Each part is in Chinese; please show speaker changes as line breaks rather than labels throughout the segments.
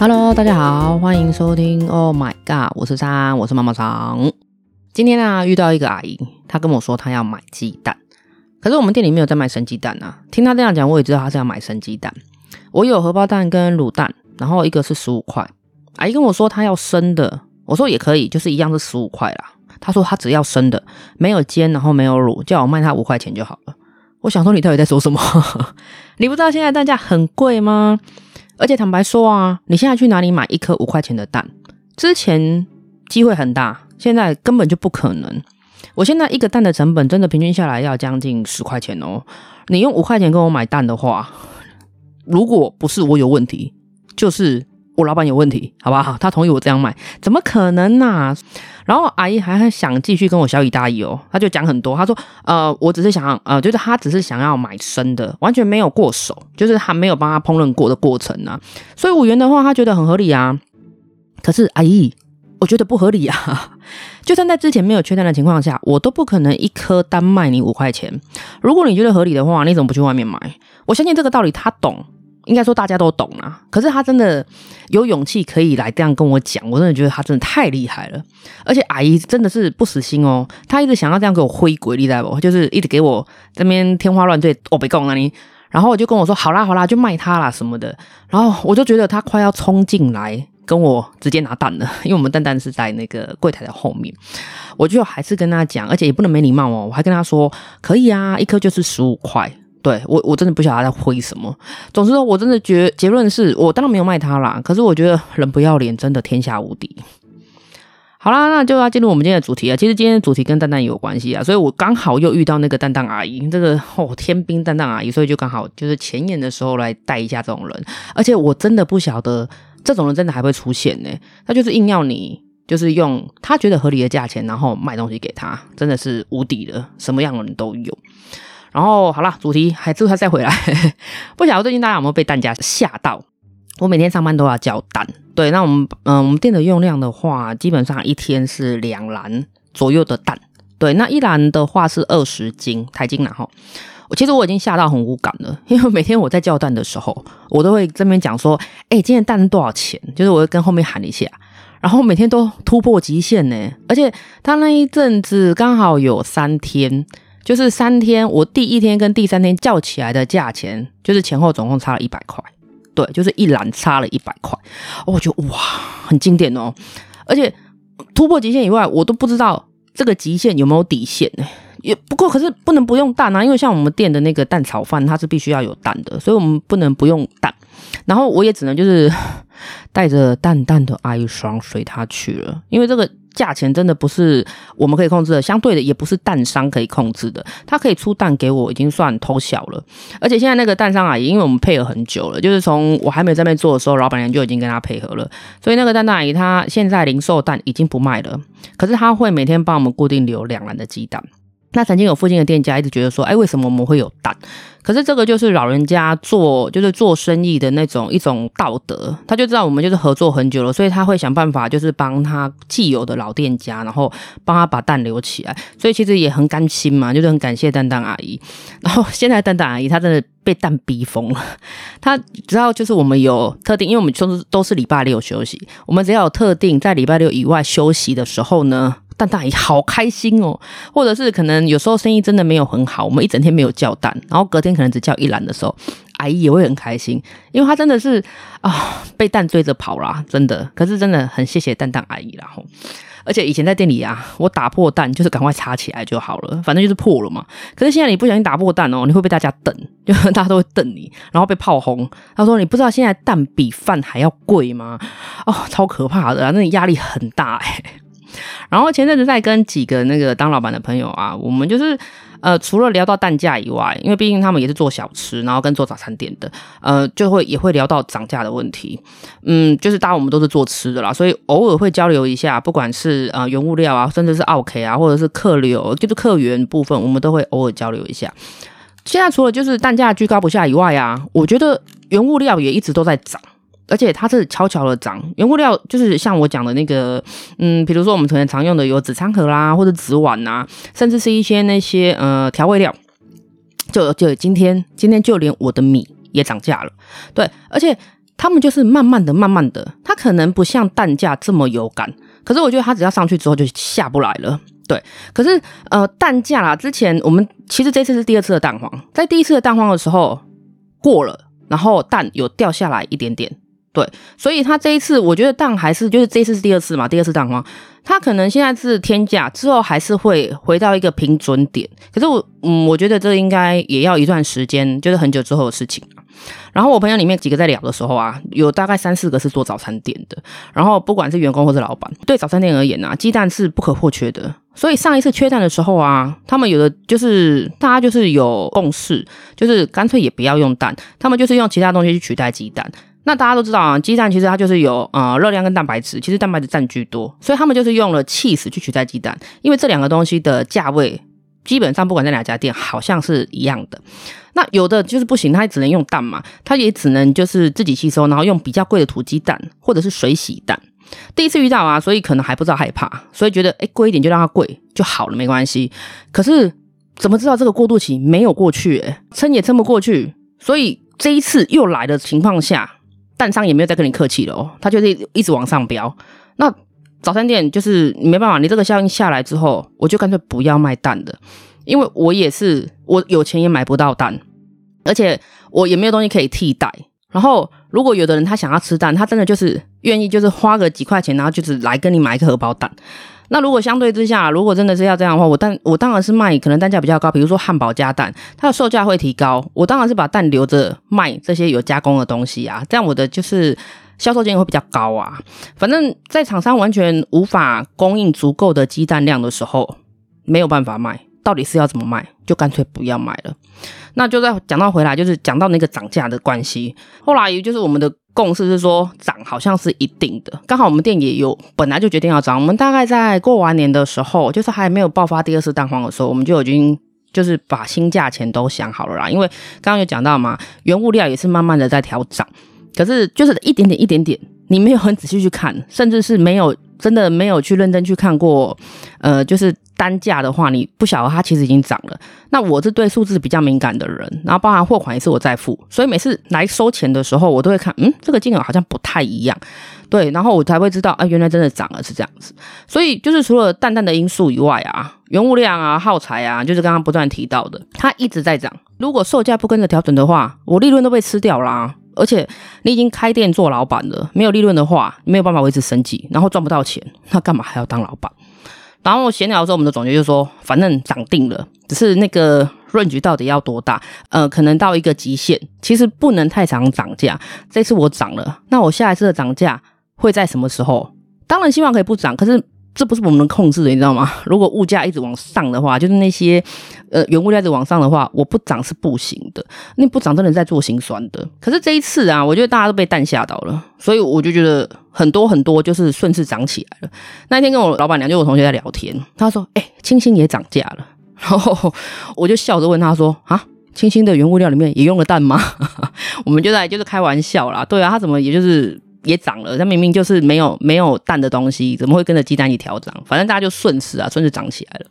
Hello，大家好，欢迎收听。Oh my god，我是三，我是妈妈桑。今天啊，遇到一个阿姨，她跟我说她要买鸡蛋，可是我们店里没有在卖生鸡蛋啊。听她这样讲，我也知道她是要买生鸡蛋。我有荷包蛋跟卤蛋，然后一个是十五块。阿姨跟我说她要生的，我说也可以，就是一样是十五块啦。她说她只要生的，没有煎，然后没有卤，叫我卖她五块钱就好了。我想说你到底在说什么？你不知道现在蛋价很贵吗？而且坦白说啊，你现在去哪里买一颗五块钱的蛋？之前机会很大，现在根本就不可能。我现在一个蛋的成本真的平均下来要将近十块钱哦。你用五块钱跟我买蛋的话，如果不是我有问题，就是。我老板有问题，好不好？他同意我这样卖，怎么可能呢、啊？然后阿姨还很想继续跟我小以大义哦，他就讲很多，他说，呃，我只是想，呃，就是他只是想要买生的，完全没有过手，就是还没有帮他烹饪过的过程啊。所以五元的话，他觉得很合理啊。可是阿姨，我觉得不合理啊。就算在之前没有缺蛋的情况下，我都不可能一颗单卖你五块钱。如果你觉得合理的话，你怎么不去外面买？我相信这个道理他懂。应该说大家都懂啦，可是他真的有勇气可以来这样跟我讲，我真的觉得他真的太厉害了。而且阿姨真的是不死心哦，她一直想要这样给我挥鬼，你知道不？就是一直给我这边天花乱坠，我别讲啊你。然后我就跟我说好啦好啦，就卖他啦什么的。然后我就觉得他快要冲进来跟我直接拿蛋了，因为我们蛋蛋是在那个柜台的后面。我就还是跟他讲，而且也不能没礼貌哦，我还跟他说可以啊，一颗就是十五块。对我，我真的不晓得他在挥什么。总之说，我真的觉结论是我当然没有卖他啦。可是我觉得人不要脸，真的天下无敌。好啦，那就要进入我们今天的主题了。其实今天的主题跟蛋蛋也有关系啊，所以我刚好又遇到那个蛋蛋阿姨，这个哦天兵蛋蛋阿姨，所以就刚好就是前言的时候来带一下这种人。而且我真的不晓得这种人真的还会出现呢。他就是硬要你就是用他觉得合理的价钱，然后卖东西给他，真的是无敌的，什么样的人都有。然后好了，主题还之后他再回来。不晓得最近大家有没有被蛋价吓到？我每天上班都要叫蛋。对，那我们嗯、我们店的用量的话，基本上一天是两篮左右的蛋。对，那一篮的话是二十斤台斤，然后我其实我已经吓到很无感了，因为每天我在叫蛋的时候，我都会这边讲说，哎，今天蛋多少钱？就是我会跟后面喊一下，然后每天都突破极限呢。而且他那一阵子刚好有三天。就是三天，我第一天跟第三天叫起来的价钱，就是前后总共差了一百块，对，就是一篮差了一百块，我觉得哇，很经典哦，而且突破极限以外，我都不知道这个极限有没有底线呢？也不过，可是不能不用蛋啊，因为像我们店的那个蛋炒饭，它是必须要有蛋的，所以我们不能不用蛋，然后我也只能就是带着淡淡的哀伤随他去了，因为这个。价钱真的不是我们可以控制的，相对的也不是蛋商可以控制的。他可以出蛋给我，已经算偷小了。而且现在那个蛋商阿姨，因为我们配合很久了，就是从我还没在那边做的时候，老板娘就已经跟他配合了。所以那个蛋蛋阿姨，她现在零售蛋已经不卖了，可是她会每天帮我们固定留两篮的鸡蛋。那曾经有附近的店家一直觉得说，哎，为什么我们会有蛋？可是这个就是老人家做就是做生意的那种一种道德，他就知道我们就是合作很久了，所以他会想办法就是帮他既有的老店家，然后帮他把蛋留起来。所以其实也很甘心嘛，就是很感谢蛋蛋阿姨。然后现在蛋蛋阿姨她真的被蛋逼疯了，她知道就是我们有特定，因为我们都是都是礼拜六休息，我们只要有特定在礼拜六以外休息的时候呢。蛋蛋阿姨好开心哦，或者是可能有时候生意真的没有很好，我们一整天没有叫蛋，然后隔天可能只叫一篮的时候，阿姨也会很开心，因为她真的是啊、被蛋追着跑啦，真的。可是真的很谢谢蛋蛋阿姨啦，然后而且以前在店里啊，我打破蛋就是赶快插起来就好了，反正就是破了嘛。可是现在你不小心打破蛋哦，你会被大家瞪，就大家都会瞪你，然后被炮轰。他说：“你不知道现在蛋比饭还要贵吗？”哦，超可怕的啊，那压力很大哎。然后前阵子在跟几个那个当老板的朋友啊，我们就是呃，除了聊到蛋价以外，因为毕竟他们也是做小吃，然后跟做早餐店的，呃，就会也会聊到涨价的问题。嗯，就是大家我们都是做吃的啦，所以偶尔会交流一下，不管是呃原物料啊，甚至是奥 k 啊，或者是客流，就是客源部分，我们都会偶尔交流一下。现在除了就是蛋价居高不下以外啊，我觉得原物料也一直都在涨。而且它是悄悄的涨，原物料就是像我讲的那个，嗯，比如说我们可能常用的有纸餐盒啦，或者纸碗呐，甚至是一些那些呃调味料，就就今天今天就连我的米也涨价了，对，而且他们就是慢慢的、慢慢的，它可能不像蛋价这么有感，可是我觉得它只要上去之后就下不来了。对，可是呃，蛋价啦，之前我们其实这次是第二次的蛋黄，在第一次的蛋黄的时候过了，然后蛋有掉下来一点点。对，所以他这一次我觉得蛋还是就是这一次是第二次嘛，第二次蛋黄，他可能现在是天价，之后还是会回到一个平准点。可是我嗯，我觉得这应该也要一段时间，就是很久之后的事情。然后我朋友里面几个在聊的时候啊，有大概三四个是做早餐店的，然后不管是员工或是老板，对早餐店而言啊，鸡蛋是不可或缺的。所以上一次缺蛋的时候啊，他们有的就是大家就是有共识，就是干脆也不要用蛋，他们就是用其他东西去取代鸡蛋。那大家都知道啊，鸡蛋其实它就是有呃热量跟蛋白质，其实蛋白质占据多，所以他们就是用了 cheese 去取代鸡蛋，因为这两个东西的价位基本上不管在哪家店好像是一样的。那有的就是不行，它也只能用蛋嘛，它也只能就是自己吸收，然后用比较贵的土鸡蛋或者是水洗蛋。第一次遇到啊，所以可能还不知道害怕，所以觉得诶贵一点就让它贵就好了，没关系。可是怎么知道这个过渡期没有过去，诶撑也撑不过去，所以这一次又来的情况下。蛋商也没有再跟你客气了哦，他就是一直往上飙。那早餐店就是没办法，你这个效应下来之后，我就干脆不要卖蛋的，因为我也是我有钱也买不到蛋，而且我也没有东西可以替代。然后如果有的人他想要吃蛋，他真的就是愿意就是花个几块钱，然后就是来跟你买一个荷包蛋。那如果相对之下，如果真的是要这样的话，我当我当然是卖可能单价比较高，比如说汉堡加蛋，它的售价会提高。我当然是把蛋留着卖这些有加工的东西啊，这样我的就是销售金额会比较高啊。反正，在厂商完全无法供应足够的鸡蛋量的时候，没有办法卖。到底是要怎么卖？就干脆不要卖了。那就再讲到回来，就是讲到那个涨价的关系。后来也就是我们的。共识是说涨好像是一定的，刚好我们店也有本来就决定要涨。我们大概在过完年的时候，就是还没有爆发第二次蛋黄的时候，我们就已经就是把新价钱都想好了啦。因为刚刚有讲到嘛，原物料也是慢慢的在调涨，可是就是一点点一点点，你没有很仔细去看，甚至是没有真的没有去认真去看过，呃，就是。单价的话，你不晓得它其实已经涨了。那我是对数字比较敏感的人，然后包含货款也是我在付，所以每次来收钱的时候，我都会看，嗯，这个金额好像不太一样，对，然后我才会知道，啊，原来真的涨了，是这样子。所以就是除了淡淡的因素以外啊，原物料啊、耗材啊，就是刚刚不断提到的，它一直在涨。如果售价不跟着调整的话，我利润都被吃掉啦。而且你已经开店做老板了，没有利润的话，没有办法维持生计，然后赚不到钱，那干嘛还要当老板？然后闲聊的时候，我们的总结就是说，反正涨定了，只是那个 range 到底要多大？呃，可能到一个极限，其实不能太常涨价。这次我涨了，那我下一次的涨价会在什么时候？当然希望可以不涨，可是。这不是我们能控制的，你知道吗？如果物价一直往上的话，就是那些呃原物料一直往上的话，我不涨是不行的。那不涨真的在做心酸的。可是这一次啊，我觉得大家都被蛋吓到了，所以我就觉得很多很多就是顺势涨起来了。那天跟我老板娘就我同学在聊天，他说：“哎、欸，清新也涨价了。” 然后我就笑着问他说：“啊，清新的原物料里面也用了蛋吗？” 我们就在就是开玩笑啦。对啊，他怎么也就是。也涨了，它明明就是没有没有蛋的东西，怎么会跟着鸡蛋一起调涨？反正大家就顺势啊，顺势涨起来了。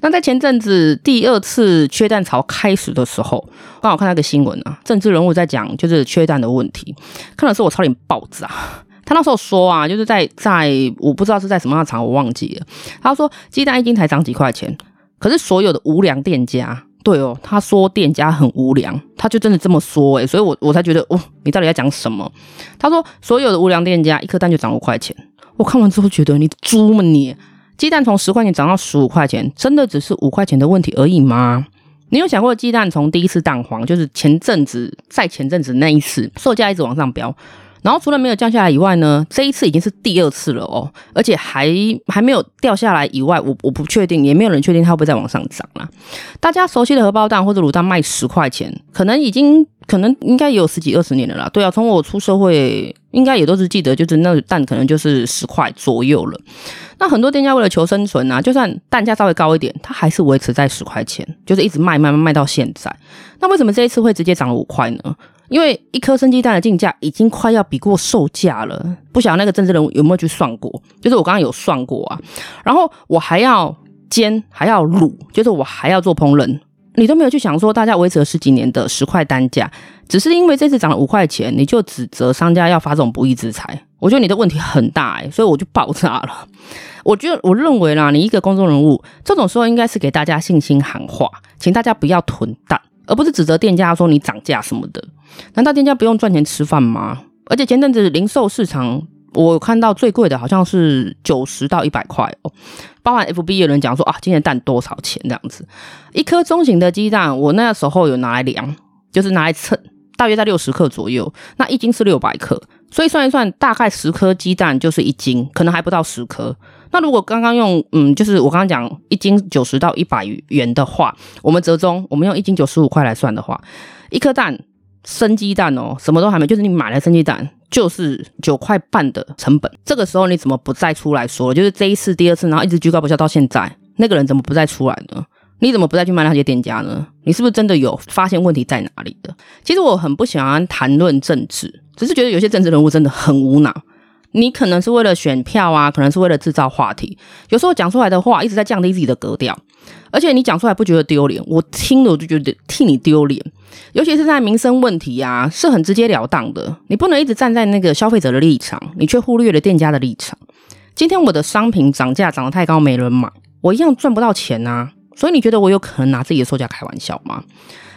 那在前阵子第二次缺蛋潮开始的时候，刚好看到一个新闻啊，政治人物在讲就是缺蛋的问题，看的时候我差点爆炸。他那时候说啊，就是在在我不知道是在什么样的场，我忘记了。他说鸡蛋一斤才涨几块钱，可是所有的无良店家。对哦，他说店家很无良，他就真的这么说诶，所以我我才觉得哦，你到底在讲什么？他说所有的无良店家一颗蛋就涨五块钱，我看完之后觉得你猪吗你？鸡蛋从十块钱涨到十五块钱，真的只是五块钱的问题而已吗？你有想过鸡蛋从第一次蛋黄，就是前阵子在前阵子那一次，售价一直往上飙？然后除了没有降下来以外呢，这一次已经是第二次了哦，而且还还没有掉下来以外，我我不确定，也没有人确定它会不会再往上涨啦。大家熟悉的荷包蛋或者卤蛋卖十块钱，可能已经可能应该也有十几二十年了啦。对啊，从我出社会，应该也都是记得，就是那个蛋可能就是十块左右了。那很多店家为了求生存啊，就算蛋价稍微高一点，它还是维持在十块钱，就是一直卖卖卖卖到现在。那为什么这一次会直接涨了五块呢？因为一颗生鸡蛋的进价已经快要比过售价了，不晓得那个政治人物有没有去算过？就是我刚刚有算过啊，然后我还要煎，还要卤，就是我还要做烹饪，你都没有去想说，大家维持了十几年的十块单价，只是因为这次涨了五块钱，你就指责商家要发这种不义之财。我觉得你的问题很大哎、所以我就爆炸了。我觉得我认为啦，你一个公众人物，这种时候应该是给大家信心喊话，请大家不要囤蛋，而不是指责店家说你涨价什么的。难道店家不用赚钱吃饭吗？而且前阵子零售市场。我看到最贵的好像是九十到一百块哦，包含 FB 有人讲说啊，今天蛋多少钱这样子？一颗中型的鸡蛋，我那时候有拿来量，就是拿来称，大约在六十克左右。那一斤是六百克，所以算一算，大概十颗鸡蛋就是一斤，可能还不到十颗。那如果刚刚用嗯，就是我刚刚讲一斤九十到一百元的话，我们折中，我们用一斤九十五块来算的话，一颗蛋。生鸡蛋哦，什么都还没，就是你买了生鸡蛋，就是九块半的成本。这个时候你怎么不再出来说？就是这一次、第二次，然后一直居高不下到现在，那个人怎么不再出来呢？你怎么不再去骂那些店家呢？你是不是真的有发现问题在哪里的？其实我很不喜欢谈论政治，只是觉得有些政治人物真的很无脑。你可能是为了选票啊，可能是为了制造话题，有时候讲出来的话一直在降低自己的格调，而且你讲出来不觉得丢脸，我听了我就觉得替你丢脸，尤其是在民生问题啊，是很直截了当的，你不能一直站在那个消费者的立场，你却忽略了店家的立场。今天我的商品涨价涨得太高，没人买，我一样赚不到钱啊。所以你觉得我有可能拿自己的售价开玩笑吗？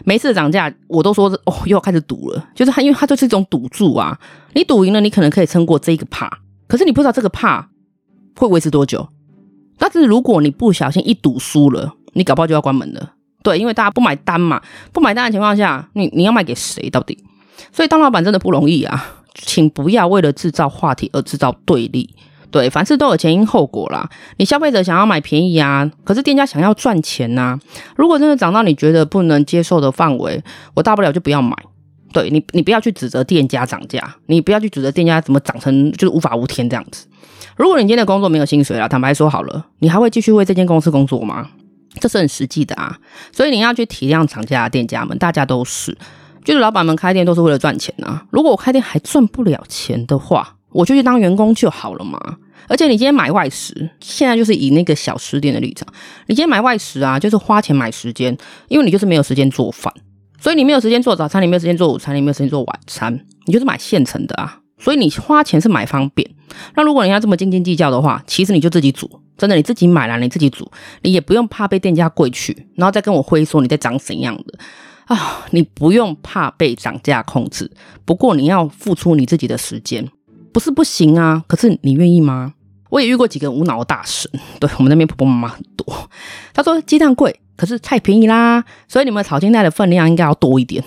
每次涨价，我都说哦，又要开始赌了，就是它，因为它就是一种赌注啊。你赌赢了，你可能可以撑过这一个怕，可是你不知道这个怕会维持多久。但是如果你不小心一赌输了，你搞不好就要关门了。对，因为大家不买单嘛，不买单的情况下，你你要卖给谁到底？所以当老板真的不容易啊，请不要为了制造话题而制造对立。对，凡事都有前因后果啦。你消费者想要买便宜啊，可是店家想要赚钱呐、如果真的涨到你觉得不能接受的范围，我大不了就不要买。对你，你不要去指责店家涨价，你不要去指责店家怎么涨成就是无法无天这样子。如果你今天的工作没有薪水了，坦白说好了，你还会继续为这间公司工作吗？这是很实际的啊。所以你要去体谅涨价的店家们，大家都是，就是老板们开店都是为了赚钱啊。如果我开店还赚不了钱的话，我就去当员工就好了嘛。而且你今天买外食，现在就是以那个小吃店的立场，你今天买外食啊，就是花钱买时间，因为你就是没有时间做饭，所以你没有时间做早餐，你没有时间做午餐，你没有时间做晚餐，你就是买现成的啊。所以你花钱是买方便。那如果人家这么斤斤计较的话，其实你就自己煮，真的你自己买来你自己煮，你也不用怕被店家跪去，然后再跟我挥说你在长怎样的啊，你不用怕被涨价控制。不过你要付出你自己的时间。不是不行啊，可是你愿意吗？我也遇过几个无脑大神，对我们那边婆婆妈妈很多。他说鸡蛋贵，可是太便宜啦，所以你们炒金蛋的分量应该要多一点。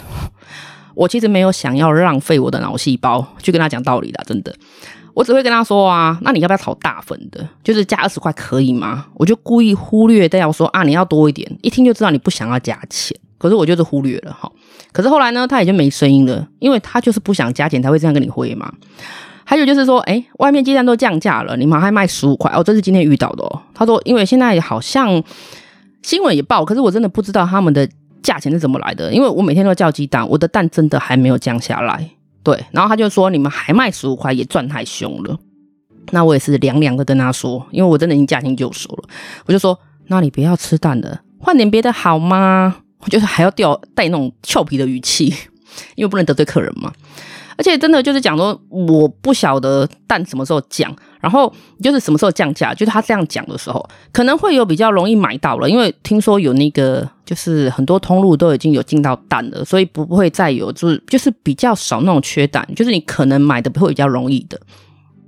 我其实没有想要浪费我的脑细胞去跟他讲道理的，真的。我只会跟他说啊，那你要不要炒大份的？就是加二十块可以吗？我就故意忽略掉说啊，你要多一点，一听就知道你不想要加钱。可是我就是忽略了哈。可是后来呢，他已经没声音了，因为他就是不想加钱才会这样跟你挥嘛。还有就是说，哎，外面鸡蛋都降价了，你们还卖十五块哦？这是今天遇到的哦。他说，因为现在好像新闻也报，可是我真的不知道他们的价钱是怎么来的，因为我每天都叫鸡蛋，我的蛋真的还没有降下来。对，然后他就说，你们还卖十五块，也赚太凶了。那我也是凉凉的跟他说，因为我真的已经驾轻就熟了，我就说，那你不要吃蛋了，换点别的好吗？我就是还要掉带那种俏皮的语气，因为不能得罪客人嘛。而且真的就是讲说，我不晓得蛋什么时候降，然后就是什么时候降价，就是他这样讲的时候，可能会有比较容易买到了，因为听说有那个就是很多通路都已经有进到蛋了，所以不会再有就是就是比较少那种缺蛋，就是你可能买的会比较容易的，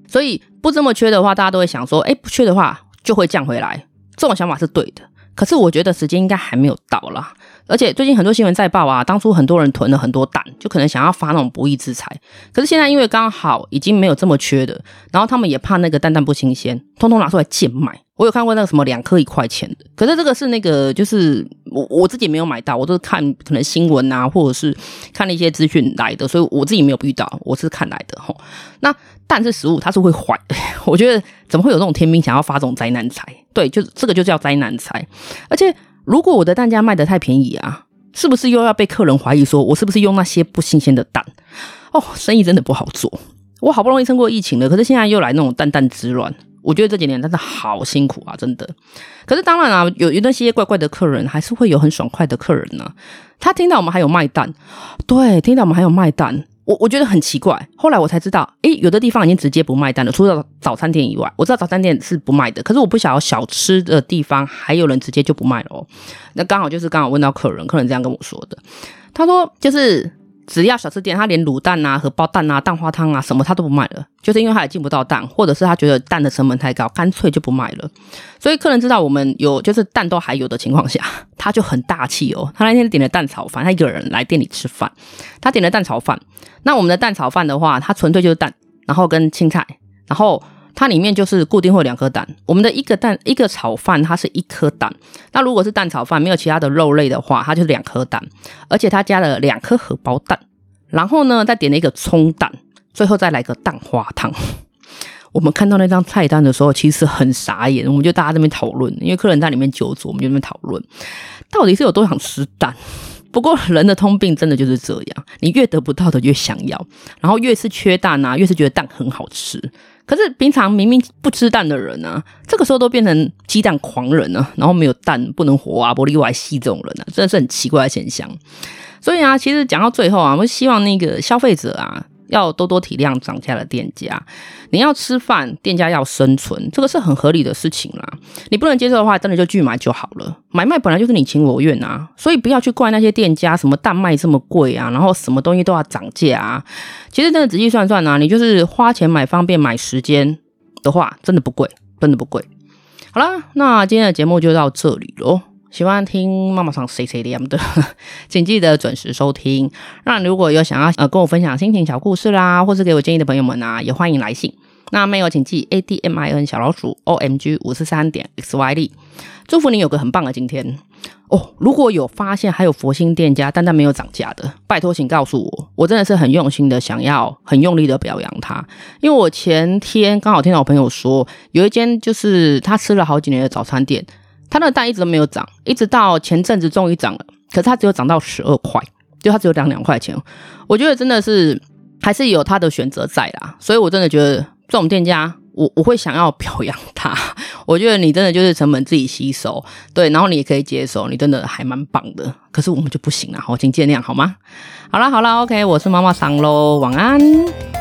所以不这么缺的话，大家都会想说，哎，不缺的话就会降回来，这种想法是对的。可是我觉得时间应该还没有到啦。而且最近很多新闻在报啊，当初很多人囤了很多蛋，就可能想要发那种不义之财。可是现在因为刚好已经没有这么缺的，然后他们也怕那个蛋蛋不新鲜，通通拿出来贱卖。我有看过那个什么两颗一块钱的，可是这个是那个就是我我自己没有买到，我都是看可能新闻啊，或者是看了一些资讯来的，所以我自己没有遇到，我是看来的齁。那蛋是食物，它是会坏的。我觉得怎么会有这种天兵想要发这种灾难财？对，就这个就叫灾难财，而且。如果我的蛋价卖得太便宜啊，是不是又要被客人怀疑说我是不是用那些不新鲜的蛋？哦，生意真的不好做。我好不容易撑过疫情了，可是现在又来那种蛋蛋之乱，我觉得这几年真的好辛苦啊，真的。可是当然啊，有有那些怪怪的客人，还是会有很爽快的客人呢、他听到我们还有卖蛋，对，听到我们还有卖蛋，我我觉得很奇怪。后来我才知道，诶，有的地方已经直接不卖单了，除了早餐店以外，我知道早餐店是不卖的。可是我不晓得小吃的地方还有人直接就不卖了哦。那刚好就是刚好问到客人，客人这样跟我说的，他说就是。只要小吃店，他连卤蛋啊、荷包蛋啊、蛋花汤啊什么他都不卖了，就是因为他也进不到蛋，或者是他觉得蛋的成本太高，干脆就不卖了。所以客人知道我们有就是蛋都还有的情况下，他就很大气哦。他那天点了蛋炒饭，他一个人来店里吃饭，他点了蛋炒饭。那我们的蛋炒饭的话，它纯粹就是蛋，然后跟青菜，然后。它里面就是固定会有两颗蛋，我们的一个蛋一个炒饭，它是一颗蛋。那如果是蛋炒饭没有其他的肉类的话，它就是两颗蛋，而且它加了两颗荷包蛋，然后呢再点了一个葱蛋，最后再来个蛋花汤。我们看到那张菜单的时候，其实很傻眼，我们就大家这边讨论，因为客人在里面久坐，我们就在那边讨论，到底是有多想吃蛋。不过人的通病真的就是这样，你越得不到的越想要，然后越是缺蛋啊，越是觉得蛋很好吃。可是平常明明不吃蛋的人呢、这个时候都变成鸡蛋狂人呢、然后没有蛋不能活啊，玻璃外吸这种人呢、啊，真的是很奇怪的现象。所以啊，其实讲到最后啊，我希望那个消费者啊。要多多体谅涨价的店家，你要吃饭，店家要生存，这个是很合理的事情啦。你不能接受的话，真的就拒买就好了。买卖本来就是你情我愿啊，所以不要去怪那些店家，什么蛋卖这么贵啊，然后什么东西都要涨价啊。其实真的仔细算算啊，你就是花钱买方便买时间的话，真的不贵，真的不贵。好啦，那今天的节目就到这里喽。喜欢听妈妈唱 C C D M 的，请记得准时收听。那如果有想要呃跟我分享心情小故事啦，或是给我建议的朋友们啊，也欢迎来信。那 mail 请寄 A D M I N 小老鼠 O M G 五四三点 X Y D。祝福你有个很棒的今天哦！如果有发现还有佛心店家，但但没有涨价的，拜托请告诉我，我真的是很用心的想要很用力的表扬他，因为我前天刚好听到我朋友说，有一间就是他吃了好几年的早餐店。它那个蛋一直都没有涨，一直到前阵子终于涨了，可是它只有涨到十二块，就它只有涨两块钱。我觉得真的是还是有它的选择在啦，所以我真的觉得这种店家，我我会想要表扬他。我觉得你真的就是成本自己吸收，对，然后你也可以接受，你真的还蛮棒的。可是我们就不行了，好，请见谅好吗？好啦好啦，OK，我是妈妈桑喽，晚安。